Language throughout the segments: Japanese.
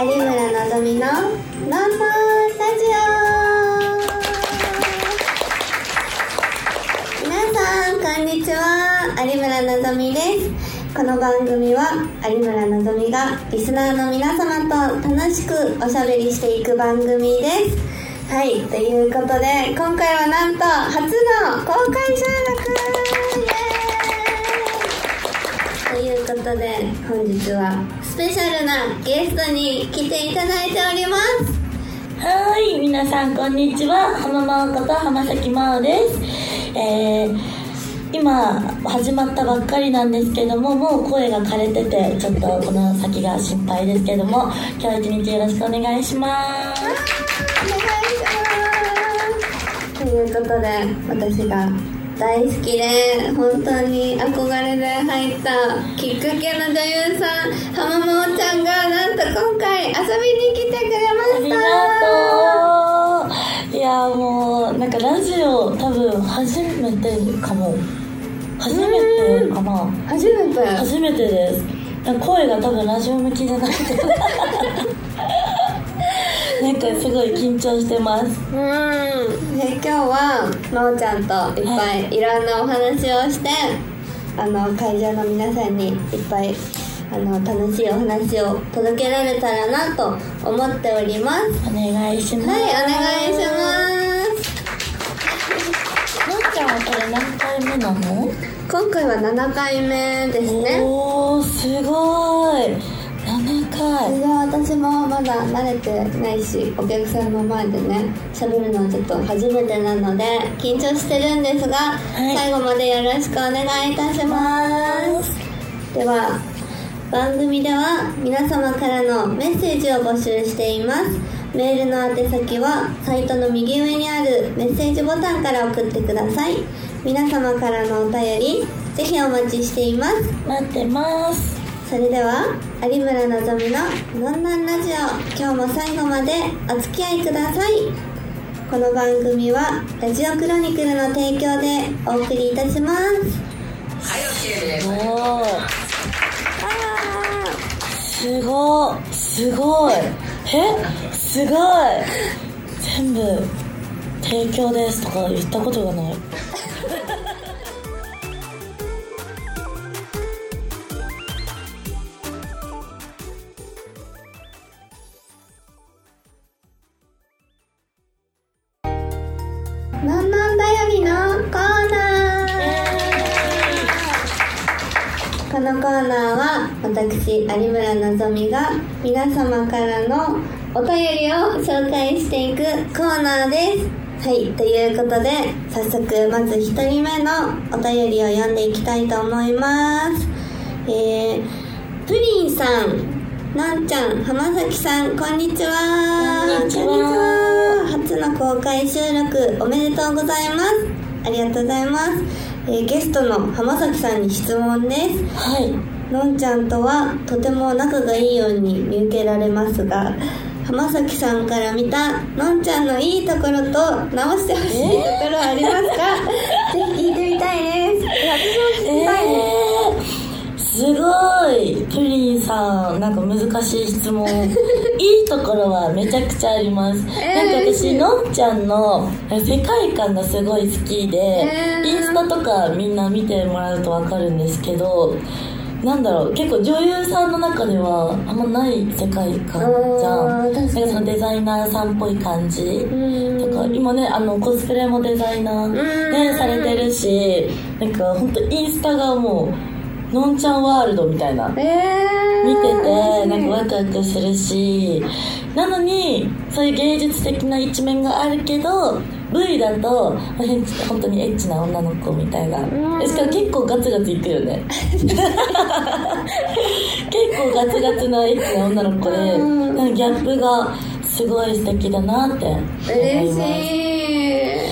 有村のぞみの「のんのんラジオ」皆さんこんにちは。有村のぞみです。この番組は有村のぞみがリスナーの皆様と楽しくおしゃべりしていく番組です。はい。ということで今回はなんと初の公開収録。イエーイということで本日はペシャルなゲストに来ていただいておりますはい、皆さんこんにちは。浜真央こと浜崎真央です。えー、今始まったばっかりなんですけども、もう声が枯れてて、ちょっとこの先が心配ですけども、今日一日よろしくお願いします。お願いしますということで私が大好きで本当に憧れで入ったきっかけの女優さん浜真央ちゃんがなんと今回遊びに来てくれましたがとう。いやもうなんかラジオ多分初めてかも。初めてかな。初めて初めてです声が多分ラジオ向きじゃなくてなんかすごい緊張してますうん。で今日は真央ちゃんといっぱいい。ろんなお話をしてあの会場の皆さんにいっぱいあの楽しいお話を届けられたらなと思っております。お願いします。はいお願いします。なっちゃんはこれ何回目なの？今回は7回目ですね。おーすごい7回で私もまだ慣れてないしお客さんの前でね喋るのはちょっと初めてなので緊張してるんですが、い。最後までよろしくお願いいたします。では番組では皆様からのメッセージを募集しています。メールの宛先はサイトの右上にあるメッセージボタンから送ってください。皆様からのお便りぜひお待ちしています。待ってます。それでは有村のぞみの「のんなんラジオ」今日も最後までお付き合いください。この番組はラジオクロニクルの提供でお送りいたします。おー。すごい。すごい。え？すごい。全部提供ですとか言ったことがない「のコーナーは私有村のぞみが皆様からのお便りを紹介していくコーナーです。はいということで早速まず1人目のお便りを読んでいきたいと思います。えー、プリンさんなんちゃん浜崎さんこんにちは。こんにちは。初の公開収録おめでとうございます。ありがとうございます、えーゲストの浜崎さんに質問です。はい。のんちゃんとはとても仲がいいように見受けられますが浜崎さんから見たのんちゃんのいいところと直してほしいところはありますか、ぜひ聞いてみたいです。私も聞きたいです、えー。すごいプリンさんなんか難しい質問。いいところはめちゃくちゃあります、えーなんか私のんちゃんの世界観がすごい好きで、えー。インスタとかみんな見てもらうと分かるんですけどなんだろう結構女優さんの中ではあんまない世界観じゃん。なんかそのデザイナーさんっぽい感じ。うん。とか今ねあのコスプレもデザイナー、ね、されてるしなんか本当インスタがもうのんちゃんワールドみたいな。えー、見ててなんかワクワクするし。なのにそういう芸術的な一面があるけど V だと本当にエッチな女の子みたいな。うん。しかも結構ガツガツいくよね。結構ガツガツなエッチな女の子でギャップがすごい素敵だなって思います。嬉しい。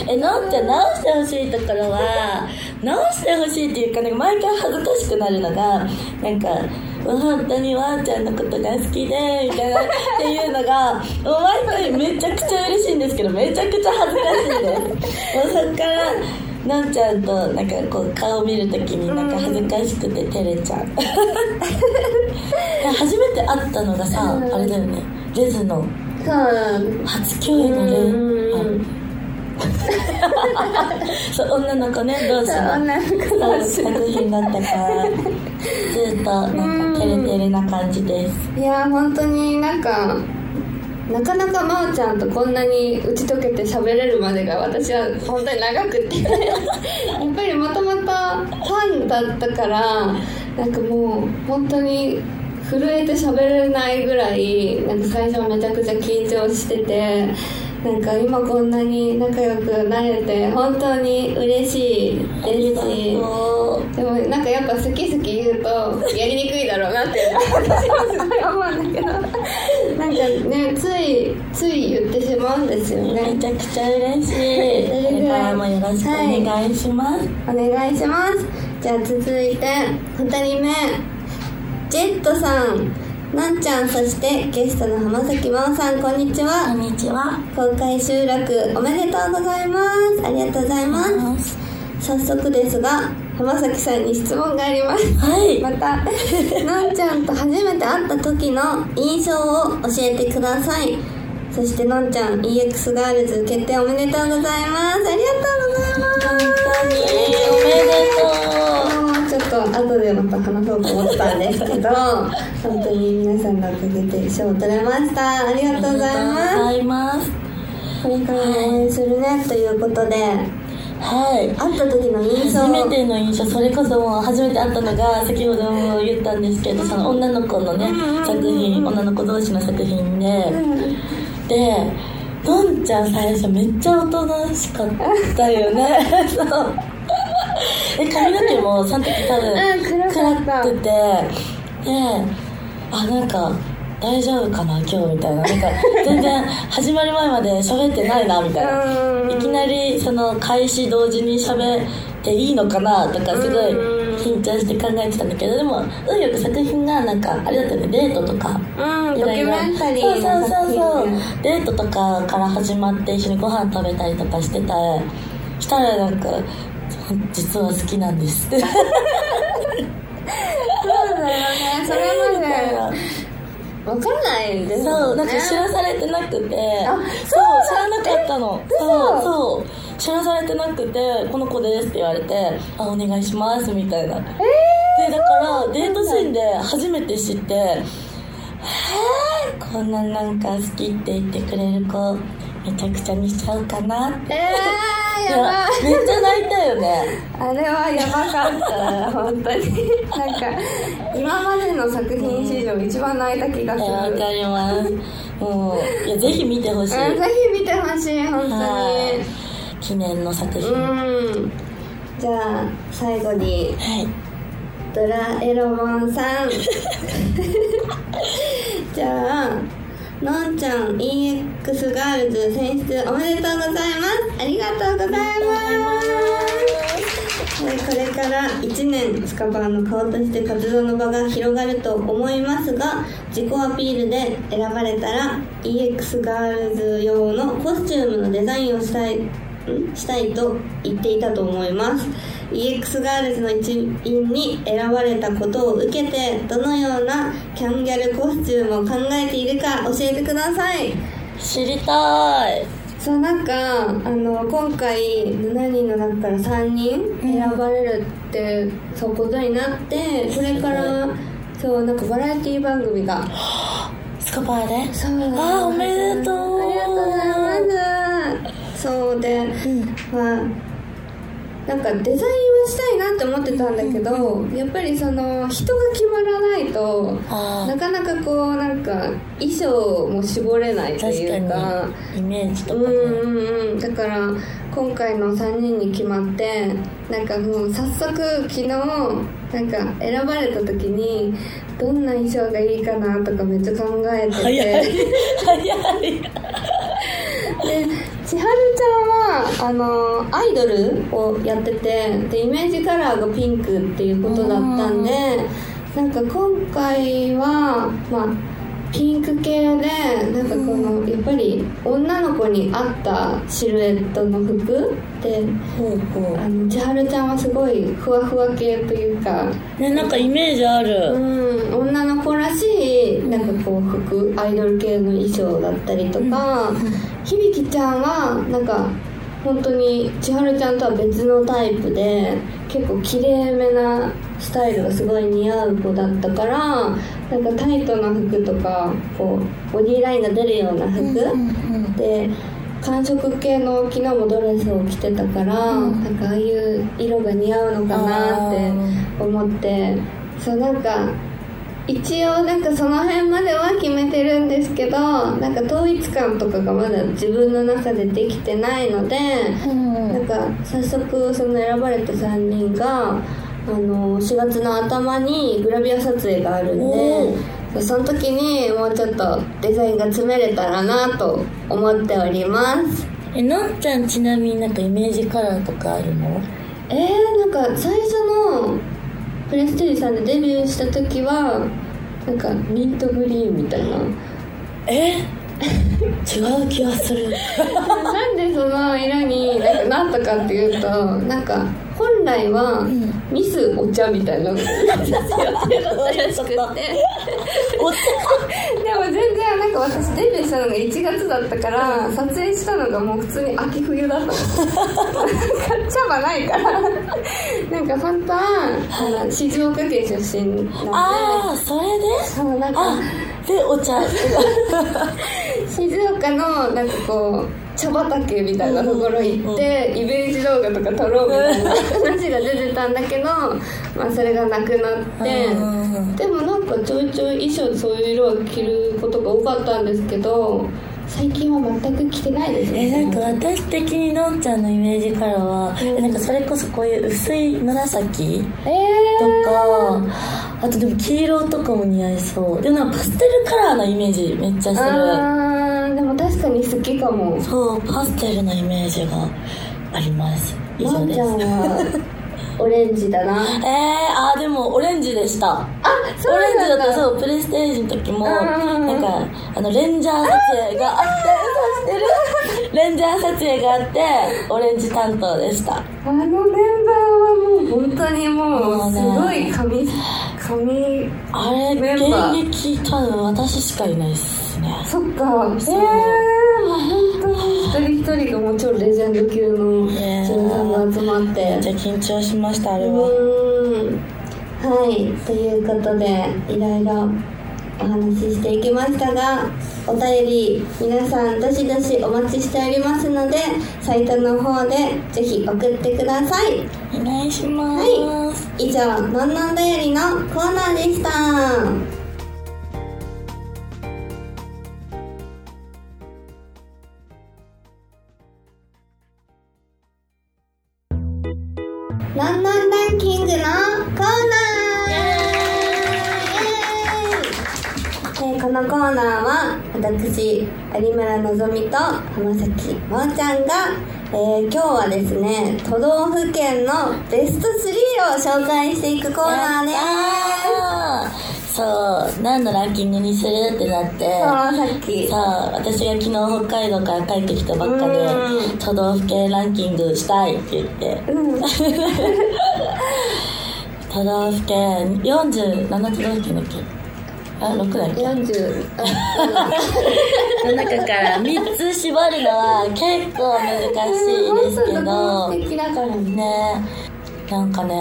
えのんちゃん直してほしいところは直してほしいっていうかなんか毎回恥ずかしくなるのがなんか本当にわーちゃんのことが好きでみたいなっていうのがもう毎回めちゃくちゃ嬉しいんですけどめちゃくちゃ恥ずかしいです。もうそっからのんちゃんとなんかこう顔見るときになんか恥ずかしくて照れちゃう。初めて会ったのがさ、うん。あれだよね。レズの初共演のレうんそう女の子ね同士の？女の子作品だったからずっとなんか照れてるな感じです。いや本当になんかなかなか真央ちゃんとこんなに打ち解けて喋れるまでが私は本当に長くて。やっぱりもともとファンだったからなんかもう本当に震えて喋れないぐらいなんか最初めちゃくちゃ緊張しててなんか今こんなに仲良くなれて本当に嬉しいですしでもなんかやっぱ好き好き言うとやりにくいだろうなって私はすごい思うんだけど。なんかねついつい言ってしまうんですよめねちゃくちゃ嬉しい。これからもよろしくお願いします、お願いします。じゃあ続いて2人目。ジェットさんなんちゃんそしてゲストの浜崎真央さんこんにちこはんにちは。公開収録おめでとうございます。ありがとうございます。早速ですが浜崎さんに質問があります。はい。また のんちゃんと初めて会った時の印象を教えてください。そしてのんちゃん EX ガールズ決定おめでとうございます。ありがとうございますと後でまた話そうと思ったんですけど本当に皆さんのおかげで賞を取れました。ありがとうございありがとうごまざいます。すこれから応援するねということで。はい。会った時の印象。初めての印象それこそもう初めて会ったのが先ほども言ったんですけどその女の子のね作品女の子同士の作品で。でのんちゃん最初めっちゃおとなしかったよね。そうで髪の毛もその時多分うん暗くてであなんか大丈夫かな今日みたいな。なんか全然始まる前まで喋ってないなみたいな。うん。いきなりその開始同時に喋っていいのかなとかすごい緊張して考えてたんだけどでも運よく作品がなんかあれだったよねデートとかうんドキュメンタリそうそうそうそう。デートとかから始まって一緒にご飯食べたりとかしてたしたらなんか実は好きなんですってそうだよねそれまで分かんないですそう、なんか知らされてなくて、あそう知らなかったの。嘘そう、そう。知らされてなくて、この子ですって言われて、あ、お願いします、みたいな。で、だから、デートシーンで初めて知って、へーこんななんか好きって言ってくれる子、めちゃくちゃにしちゃうかなって。えー、いやばいめっちゃ泣いたよね。あれはやばかった本当になんか今までの作品史上一番泣いた気がするわかります。もう、いや、ぜひ見てほしい。うんぜひ見てほしい本当にはい記念の作品。はうんじゃあ最後にい。ドラエロモンさん じゃあのんちゃん EX ガールズ選出おめでとうございます。ありがとうございます。これから1年スカパーの顔として活動の場が広がると思いますが自己アピールで選ばれたら EX ガールズ用のコスチュームのデザインをしたいしたいと言っていたと思います EX ガールズの一員に選ばれたことを受けてどのようなキャンギャルコスチュームを考えているか教えてください。知りたい。そうなんかあの今回7人の中から3人選ばれるって、そうことになってこれからそうなんかバラエティ番組が。スカパーで？そうあーおめでとう。ありがとうございます。そうで、まあなんかデザインはしたいなって思ってたんだけど、やっぱりその人が決まらないとあなかなかこうなんか衣装も絞れないーという確かイメージとかね。うんうんうん。だから今回の3人に決まってなんかもう早速昨日なんか選ばれた時にどんな衣装がいいかなとかめっちゃ考えてて。早い。早い。で千春ちゃんはあのアイドルをやっててでイメージカラーがピンクっていうことだったんでなんか今回はまあピンク系でなんかこの、やっぱり女の子に合ったシルエットの服でほうほあの千春ちゃんはすごいふわふわ系というかうねなんかイメージあうるん女の子らしいなんかこう服アイドル系の衣装だったりとか、響ちゃんはなんか本当に千春ちゃんとは別のタイプで結構きれいめなスタイルがすごい似合う子だったからなんかタイトな服とかこうボディーラインが出るような服、で寒色系の昨日もドレスを着てたから、なんかああいう色が似合うのかなって思ってそうなんか一応なんかその辺までは決めてるんですけどなんか統一感とかがまだ自分の中でできてないので、うんなんか早速その選ばれた3人があの4月の頭にグラビア撮影があるんおでその時にもうちょっとデザインが詰めれたらなと思っております。えのんちゃんちなみになんかイメージカラーとかあるの？えー、なんか最初のプレステージさんでデビューした時はなんかミントグリーンみたいな。え？違う気がする。なんでその色になんかなったかっていうとなんか本来はん。ミスお茶みたいなのがらしくて でも全然なんか私デビューしたのが1月だったから撮影したのがもう普通に秋冬だった。の茶葉ないから。なんか本当はあの静岡県出身なんで。ああそれで？そうなんか。あでお茶 静岡のなんかこう茶畑みたいなところ行って、イメージ動画とか撮ろうみたいな。話が出てたんだけど、まあ、それがなくなって、うんでもなんかちょいちょい衣装そういう色を着ることが多かったんですけど最近は全く着てないですえねなんか私的にのんちゃんのイメージカラーは、えなんかそれこそこういう薄い紫えとかあとでも黄色とかも似合いそう。でもなんかパステルカラーのイメージめっちゃー、する確かに好きかも。そうパステルのイメージがあります。以上です。ワンちゃんは オレンジだな。えー、あーでもオレンジでした。あそうオレンジだだった。そうプレステージの時もうんなんかあのレンジャー撮影があって嘘してる。レンジャー撮影があって オレンジ担当でした。あのメンバーはもう本当にもうすごい神神あれ現役多分私しかいないっすね。そっか。ええー、もう本当に一人一人がもう超レジェンド級のね女優さんが集まって。めっちゃ緊張しましたあれは。うーんはい。ということでいろいろお話ししていきましたがお便り皆さんどしどしお待ちしておりますのでサイトの方でぜひ送ってください。お願いします、以上「のんのんだより」のコーナーでした「私有村のぞみと浜崎真央ちゃんが、えー今日はですね都道府県のベスト3を紹介していくコーナーです。そう何のランキングにするってなって。そうさっき。さあ私が昨日北海道から帰ってきたばっかでうん。都道府県ランキングしたいって言って。うん。都道府県47都道府県だっけ？あ6だっけ40の中から3つ絞るのは結構難しいですけど素敵だからねなんかね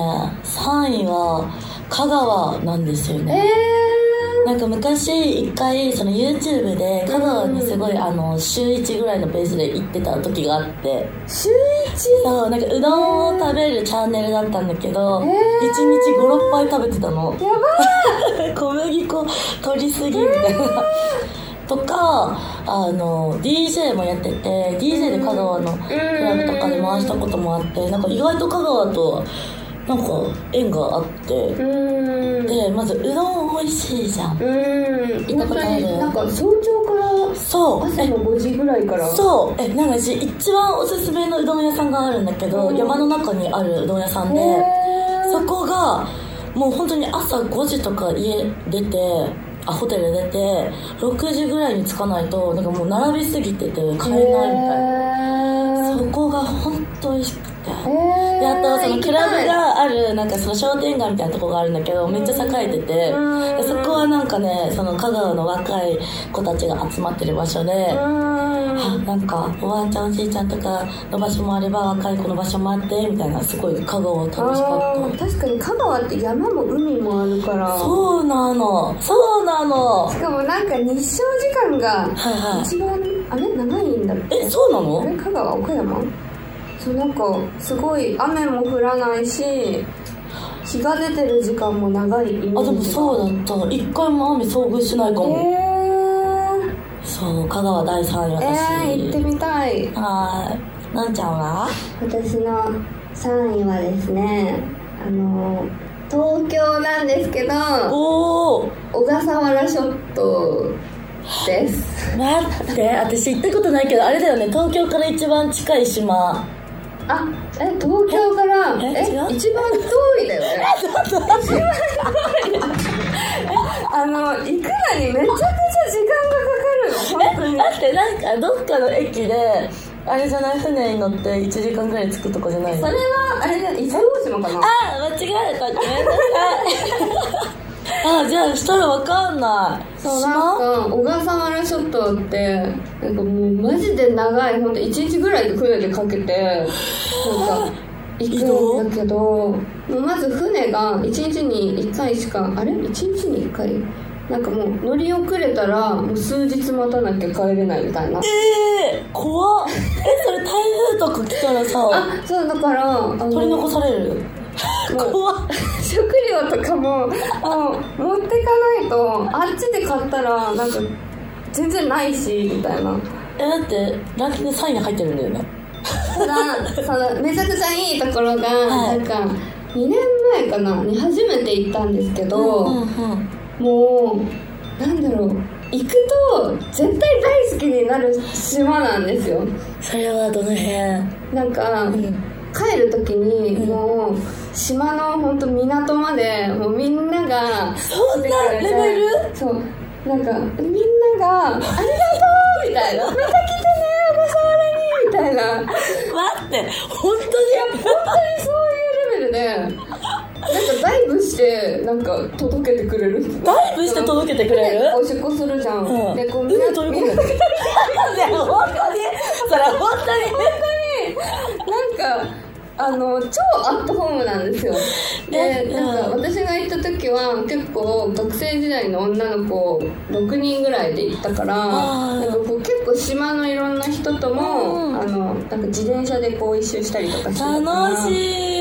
3位は香川なんですよねえーなんか昔一回その YouTube で香川にすごいあの週1ぐらいのペースで行ってた時があってー、週そうなんかうどんを食べるチャンネルだったんだけど、えー1日56杯食べてたのやば小麦粉取りすぎみたいな。とかあの DJ もやってて DJ で香川のクラブとかで回したこともあってなんか意外と香川となんか縁があって。でまずうどん美味しいじゃん。行ったことある。なんか早朝からそう。え朝の5時ぐらいから。そう。えなんか私一番おすすめのうどん屋さんがあるんだけど、うん。山の中にあるうどん屋さんでそこがもう本当に朝5時とか家出てあホテル出て6時ぐらいに着かないとなんかもう並びすぎてて帰れないみたいな。そこが本当美味しくて。えであとそのクラブがあるなんかその商店街みたいなとこがあるんだけどめっちゃ栄えてて。うん。でそこはなんかねその香川の若い子たちが集まってる場所であなんかおばあちゃんおじいちゃんとかの場所もあれば若い子の場所もあってみたいなすごい香川楽しかあった。ー確かに香川って山も海もあるから。そうなの。そうなのしかもなんか日照時間がはいはい一番あれ長いんだってえそうなあのれ香川岡山。そうなんかすごい雨も降らないし日が出てる時間も長いイメージが。あでもそうだった。一回も雨遭遇しないかも、えそう香川第3位ー、私、えー、行ってみたい。はい。なんちゃんは？私の3位はですねあの東京なんですけどおお小笠原諸島です。待って私行ったことないけどあれだよね。東京から一番近い島。あえ東京からえ一番遠いだよね。一番遠い。あの行くのにめちゃくちゃ時間がかかる。の本当にだってなんかどっかの駅であれじゃない？船に乗って1時間ぐらい着くとこじゃないの？それはあれだ伊豆大島かな？あ間違えた。ごめんなさいあじゃあしたらわかんない。そうなんか小笠原諸島ってなんかもうマジで長いほんと1日ぐらいで船でかけてなんか行くんだけどまず船が1日に1回しかあれ？1日に1回？なんかもう乗り遅れたらもう数日待たなきゃ帰れないみたいな。えー、怖っ。えそれ台風とか来たらさあそうだから取り残される？怖っ。食料とかもあの持ってかないとあっちで買ったらなんか全然ないしみたいな。えだってランキング3位に入ってるんだよね。ただそのめちゃくちゃいいところが、はい。なんか2年前かな？に初めて行ったんですけど、うんうんもうなんだろう行くと絶対大好きになる島なんですよ。それはどの辺？なんか、うん。帰る時にうん。もう島の本当港までもうみんながそんなレベル？そう。なんかみんなが「ありがとう!」みたいな「また来てね小笠原に!」みたいな。待って本当に？本当にそういうレベルでなんかダイブしてなんか届けてくれる。人ダイブして届けてくれる？でおしっこするじゃん、うん。でこう海飛び込むのいや本当にそれ本なんかあの超アットホームなんですよ。でえなんかうん私が行った時は結構学生時代の女の子6人ぐらいで行ったからなんかこう結構島のいろんな人とも、うん。あのなんか自転車でこう一周したりとかしてたから。楽しい。う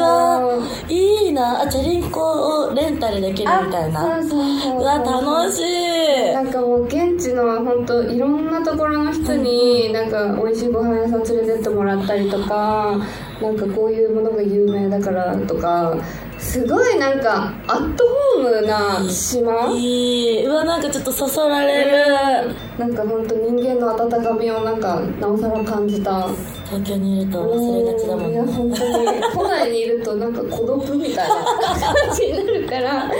わいいな。あチャリンコをレンタルできるみたいな。そうそうそうう。わ楽しい。なんかもう現地の本当いろんなところの人になんか美味しいご飯屋さん連れてってもらったりとかなんかこういうものが有名だからとかすごいなんかアットホームな島。いい。うわなんかちょっとそそられる。なんか本当人間の温かみをなんかなおさら感じた東京にいると忘れがちだもんいやね本当に都内にいるとなんか孤独みたいな感じになるからぜ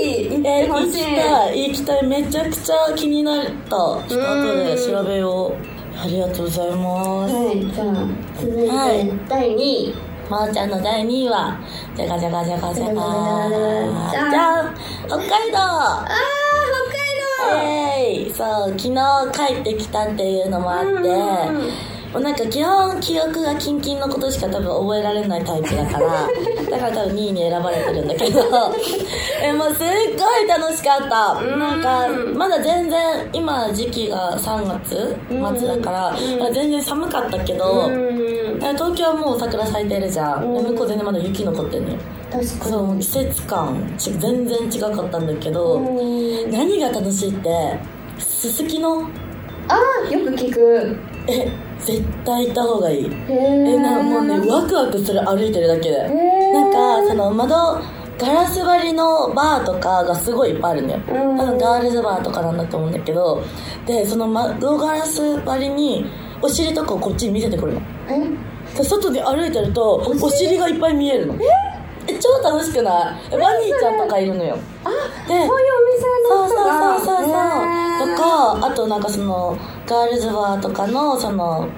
ひ行ってほしい、きたい。行きたい。めちゃくちゃ気になった。ちょっと後で調べよう。ありがとうございます。はいじゃあ続いて、はい。第2位まー、ちゃんの第2位はじゃがじゃがじゃがじゃがじゃん。北海道。あー北海道。えいそう昨日帰ってきたっていうのもあって、うんなんか基本記憶がキンキンのことしか多分覚えられないタイプだから だから多分2位に選ばれてるんだけど えもうすっごい楽しかった。うんなん。かまだ全然今時期が3月末だから、全然寒かったけど、うん東京はもう桜咲いてるじゃん、向こう全然まだ雪残ってるのよ。確かその季節感ち全然違かったんだけど、に何が楽しいってすすきの？あーよく聞く。え絶対行った方がいい。へええなもうねワクワクする歩いてるだけで。なんかその窓ガラス張りのバーとかがすごいいっぱいあるんだよ。うん。多分ガールズバーとかなんだと思うんだけどでその窓ガラス張りにお尻とかをこっちに見せてくるの。え？で外で歩いてるとお尻？がいっぱい見えるの。え超楽しくない？えバニーちゃんとかいるのよ。でそういうお店のそうそう人がそうそうそう。とかあとなんかそのガールズバーとかのその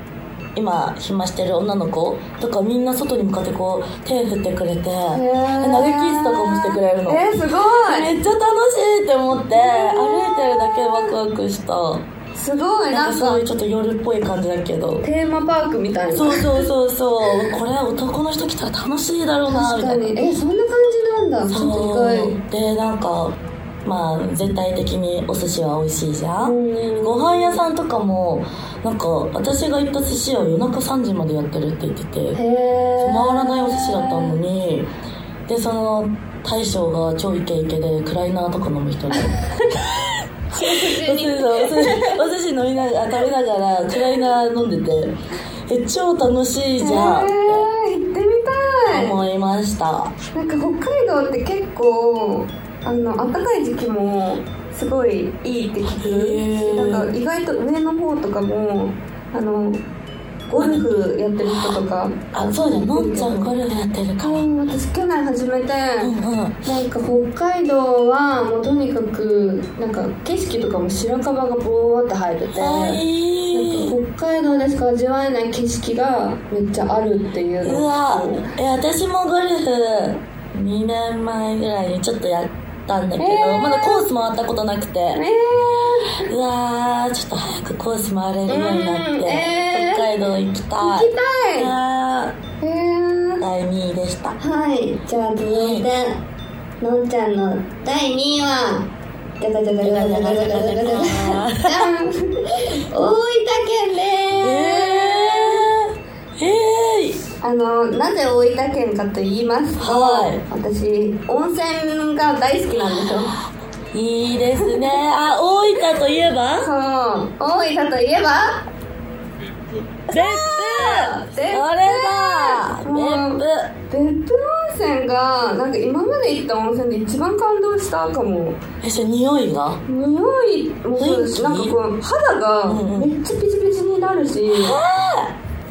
今暇してる女の子とかみんな外に向かってこう手振ってくれて投げキスとかもしてくれるの。えー、すごい。めっちゃ楽しいって思って歩いてるだけでワクワクしたすごいなんんかそういうちょっと夜っぽい感じだけど。テーマパークみたいな。そうそうそう。そう。これ男の人来たら楽しいだろうなみたいえそんな感じなんだ。ちょっと意外でなんかまあ全体的にお寿司は美味しいじゃん。うん。ご飯屋さんとかもなんか私が行った寿司屋夜中3時までやってるって言ってて回らないお寿司だったのにでその大将が超イケイケでクライナーとか飲む人で お寿司お寿司飲みながら食べながらクライナー飲んでてえ超楽しいじゃん。え行ってみたい。思いました。なんか北海道って結構あの暖かい時期もすごいいいって聞く。なんか意外と上の方とかもあのゴルフやってる人とか。あそうだよのんちゃんゴルフやってるから。うん私去年始めて、うん。うんなんか北海道はもうとにかくなんか景色とかも白樺がボーって生えてて。あいいなんか北海道でしか味わえない景色がめっちゃあるっていうのうわとえ私もゴルフ2年前ぐらいにちょっとやったんだけど、えー。まだコース回ったことなくて、えうわー。ちょっと早くコース回れるようになって、うん。えー北海道行きたい。ー、行きたい。あへーー第2位でした。はい。じゃあ続いてのんちゃんの第2位はじゃじゃじゃじゃじゃじゃじゃじゃじゃじゃじゃじゃじゃじゃん大分県でえー、えすあのなぜ大分県かと言いますと、はい私温泉が大好きなんですよー、いいですねあ大分といえばそう大分といえば別府別府だ。うん別府別府温泉がなんか今まで行った温泉で一番感動したかも。えそれ匂いが？匂いもそうだし雰囲気？なんかこう肌がうんうんめっちゃピチピチになるし、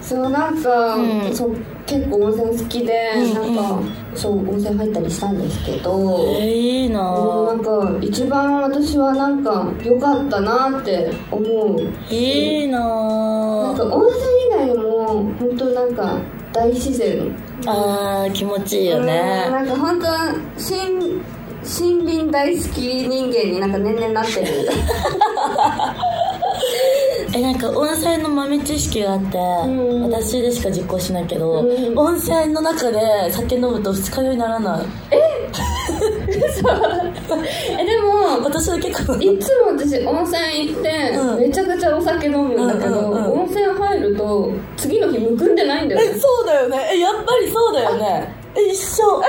そうなんか、うん。そう結構温泉好きで、なんかそう温泉入ったりしたんですけど、えー、いいな。もうなんか一番私はなんか良かったなって思う。いいな。なんか温泉以外にも本当なんか大自然。あー気持ちいいようんねなんか本当森 森林大好き人間になんか年々なってる えなんか温泉の豆知識があって、ん。私でしか実行しないけど、うん。温泉の中で酒飲むと二日酔いにならない。え？でも私は結構いつも私温泉行って、うん。めちゃくちゃお酒飲むんだけど、うんうんうん温泉入ると次の日むくんでないんだよえねそうだよね。えやっぱりそうだよね。え一緒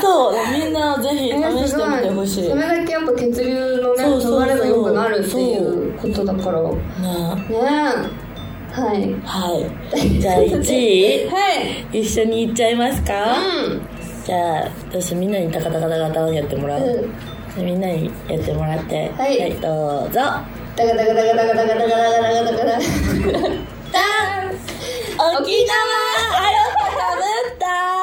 そうみんなぜひ試してみてほしい。それだけやっぱ血流のね流れが良くなるっていうことだから。ねねえ。はい。はい。じゃあ1位はい。一緒にいっちゃいますか、うじゃあ私みんなにタカタカタカタをやってもらう、ん。うんみんなにやってもらって。はい。どうぞ。ダカダカダカダカダカダカダカダカダカダン沖縄あよかった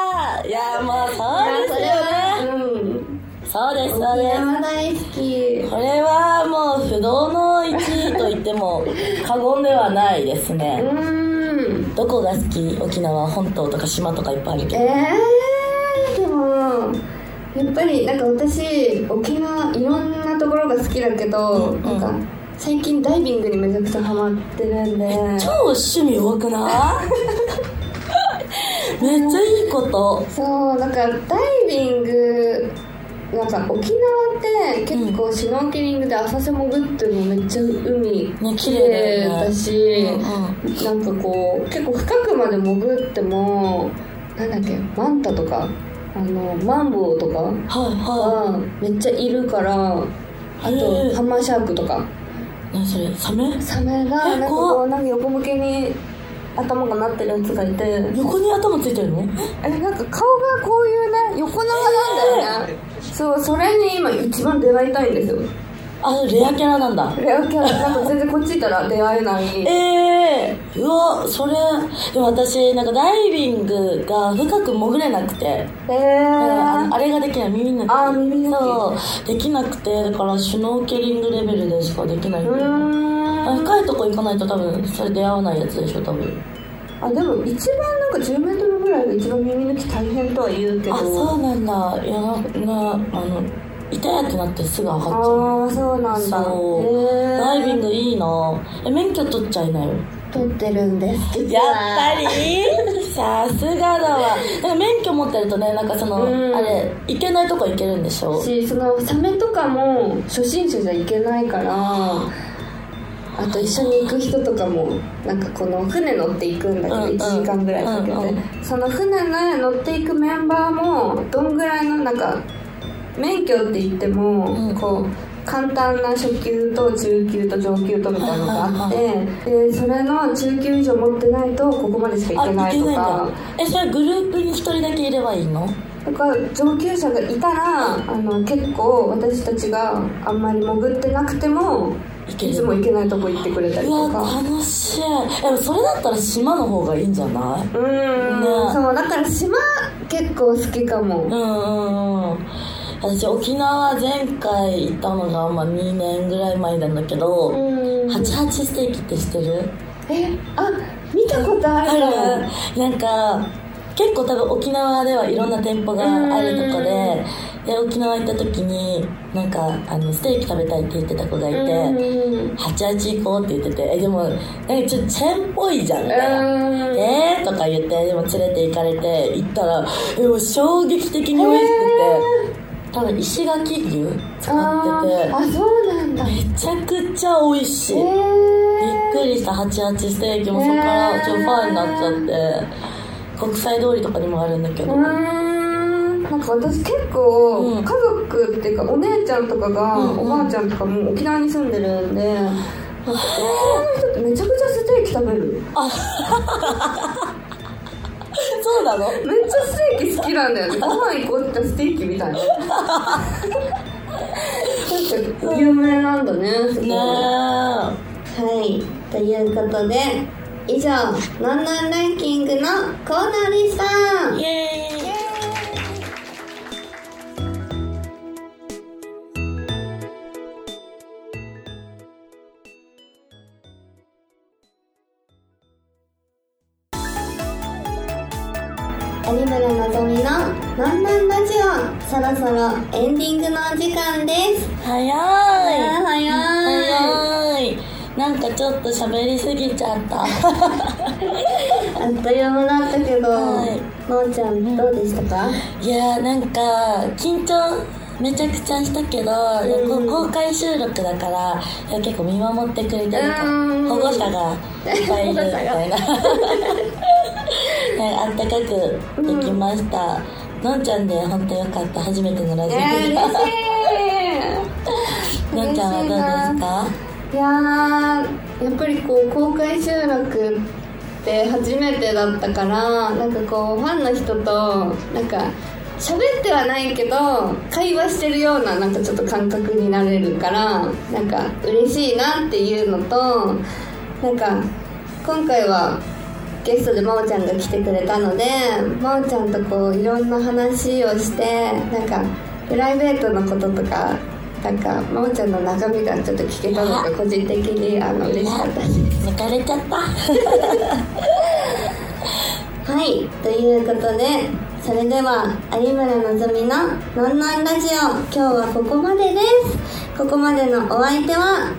いやもうそうです。よねうん。そうです。そう沖です縄大好きこれはもう不動の1位と言っても過言ではないですうねん。どこが好き？沖縄本島とか島とかいっぱいあるけど。えー、でもやっぱりなんか私沖縄いろんなところが好きだけど、うんなんか最近ダイビングにめちゃくちゃハマってるんで。超趣味多くない？めっちゃいいこと。そうなんかダイビングなんか沖縄って結構シュノーケリングで浅瀬潜ってもめっちゃ海ね綺麗だ綺し、うんなんかこう結構深くまで潜ってもなんだっけマンタとかあのマンボウとかはいはがめっちゃいるからあへとーハンマーシャークとか。い何それサメ？サメがなんかこうなんか横向けに頭がなってるやつがいて。横に頭ついてるの？えなんか顔がこういうね横長なんだよね。そうそれに今一番出会いたいんですよあレアキャラなんだ。レアキャラなんか全然こっちいたら出会えない。ええー、うわそれでも私なんかダイビングが深く潜れなくて。へえああれができない耳抜き。あ耳抜き。そう。できなくてだからシュノーケリングレベルでしかできない。深いとこ行かないと多分それ出会わないやつでしょ多分。あでも一番なんか10メートルぐらいが一番耳抜き大変とは言うけど。あそうなんだ。いやななあの痛いってなってすぐ上がっちゃう。ああそうなんだ。そう。ダイビングいいな。え免許取っちゃいなよ取ってるんです。実やっはぱり？さすがだわ。なんか免許持ってるとねなんかその、うん。あれ行けないとこ行けるんでしょ？しそのサメとかも初心者じゃいけないからあと一緒に行く人とかもなんかこの船乗っていくんだけどうんうん。1時間ぐらいかけて、うんうん。その船ね乗っていくメンバーもどんぐらいのなんか免許って言っても、うん。こう簡単な初級と中級と上級とみたいなのがあって、でそれの中級以上持ってないとここまでしか行けないとか。えそれグループに一人だけいればいいの？だから上級者がいたらあの結構私たちがあんまり潜ってなくてもいつも行けないとこ行ってくれたりとか。楽しい。えそれだったら島の方がいいんじゃない？うーん、ね。そうだから島結構好きかも、うんうんうん私沖縄前回行ったのが、まあ、2年ぐらい前なんだけど、うん。88ステーキって知ってる？えあ見たことある。かもなんか結構多分沖縄ではいろんな店舗があるとこでで沖縄行った時になんかあのステーキ食べたいって言ってた子がいてうん。88行こうって言っててえでもなんかちょっとチェーンっぽいじゃん。みたいなうん。えー？とか言ってでも連れて行かれて行ったらえもう衝撃的に美味しくて多分石垣牛使あってて。ーあそうなんだ。めちゃくちゃ美味しい、えびっーくりした88ステーキもそこからちょっとファンになっちゃって。国際通りとかにもあるんだけど、なんか私結構うん。家族っていうかお姉ちゃんとかが、うんうん。おばあちゃんとかも沖縄に住んでるんで沖縄の人ってめちゃくちゃステーキ食べるそうなの？めっちゃステーキ好きなんだよね。ご飯行こうってステーキみたいな。有名なんだねすごいねはい。ということで以上「のんのんランキング」のコーナーでした。えイエーイそろそろエンディングのお時間です。早い。早い。なんかちょっと喋りすぎちゃった。あっという間だったけど、はい。まおちゃんどうでしたか、いやーなんか緊張めちゃくちゃしたけど、うん。こ公開収録だから結構見守ってくれてる保護者がいっぱいいるみたいな。あったかくできました、のんちゃんで本当よかった初めてのラジオ。えー、のんちゃんはどうですか？いやーやっぱりこう公開収録って初めてだったからなんかこうファンの人となんか喋ってはないけど会話してるようななんかちょっと感覚になれるからなんか嬉しいなっていうのとなんか今回はゲストで真央ちゃんが来てくれたので真央ちゃんとこういろんな話をしてなんかプライベートのこととかなんか真央ちゃんの中身がちょっと聞けたのが個人的にあの嬉しかったです。抜かれちゃった。はいということでそれでは有村のぞみの「のんのんラジオ」今日はここまでです。ここまでのお相手は？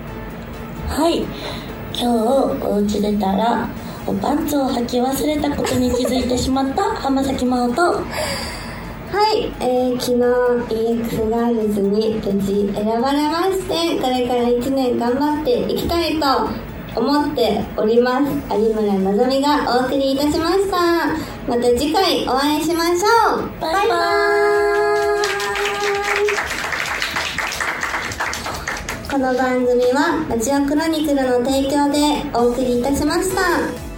はい今日お家出たらおパンツを履き忘れたことに気づいてしまった浜崎真央と。はい、えー、昨日 EX ガールズに無事選ばれましてこれから1年頑張っていきたいと思っております。有村のぞみがお送りいたしました。また次回お会いしましょう。バイバーイ。この番組はラジオクロニクルの提供でお送りいたしました